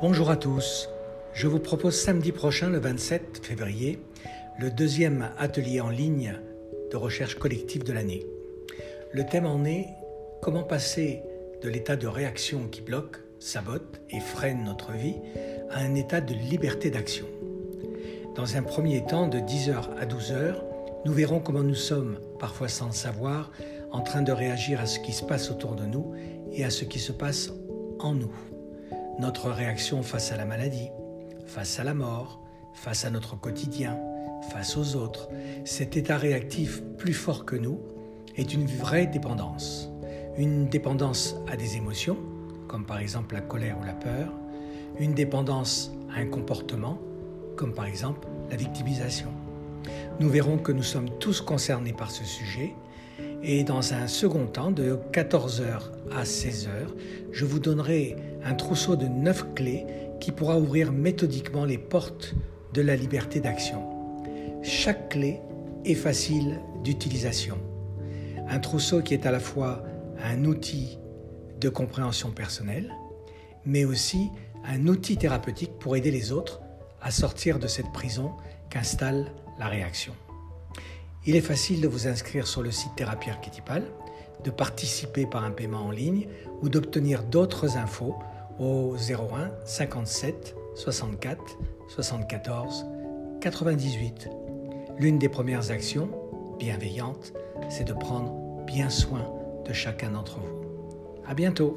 Bonjour à tous. Je vous propose samedi prochain, le 27 février, le deuxième atelier en ligne de recherche collective de l'année. Le thème en est comment passer de l'état de réaction qui bloque, sabote et freine notre vie à un état de liberté d'action. Dans un premier temps, de 10h à 12h, nous verrons comment nous sommes, parfois sans le savoir, en train de réagir à ce qui se passe autour de nous et à ce qui se passe en nous. Notre réaction face à la maladie, face à la mort, face à notre quotidien, face aux autres, cet état réactif plus fort que nous est une vraie dépendance. Une dépendance à des émotions, comme par exemple la colère ou la peur, une dépendance à un comportement, comme par exemple la victimisation. Nous verrons que nous sommes tous concernés par ce sujet et dans un second temps, de 14h à 16h, je vous donnerai un trousseau de 9 clés qui pourra ouvrir méthodiquement les portes de la liberté d'action. Chaque clé est facile d'utilisation. Un trousseau qui est à la fois un outil de compréhension personnelle, mais aussi un outil thérapeutique pour aider les autres à sortir de cette prison qu'installe la réaction. Il est facile de vous inscrire sur le site Thérapie Archétypale, de participer par un paiement en ligne ou d'obtenir d'autres infos au 01 57 64 74 98. L'une des premières actions, bienveillante, c'est de prendre bien soin de chacun d'entre vous. À bientôt!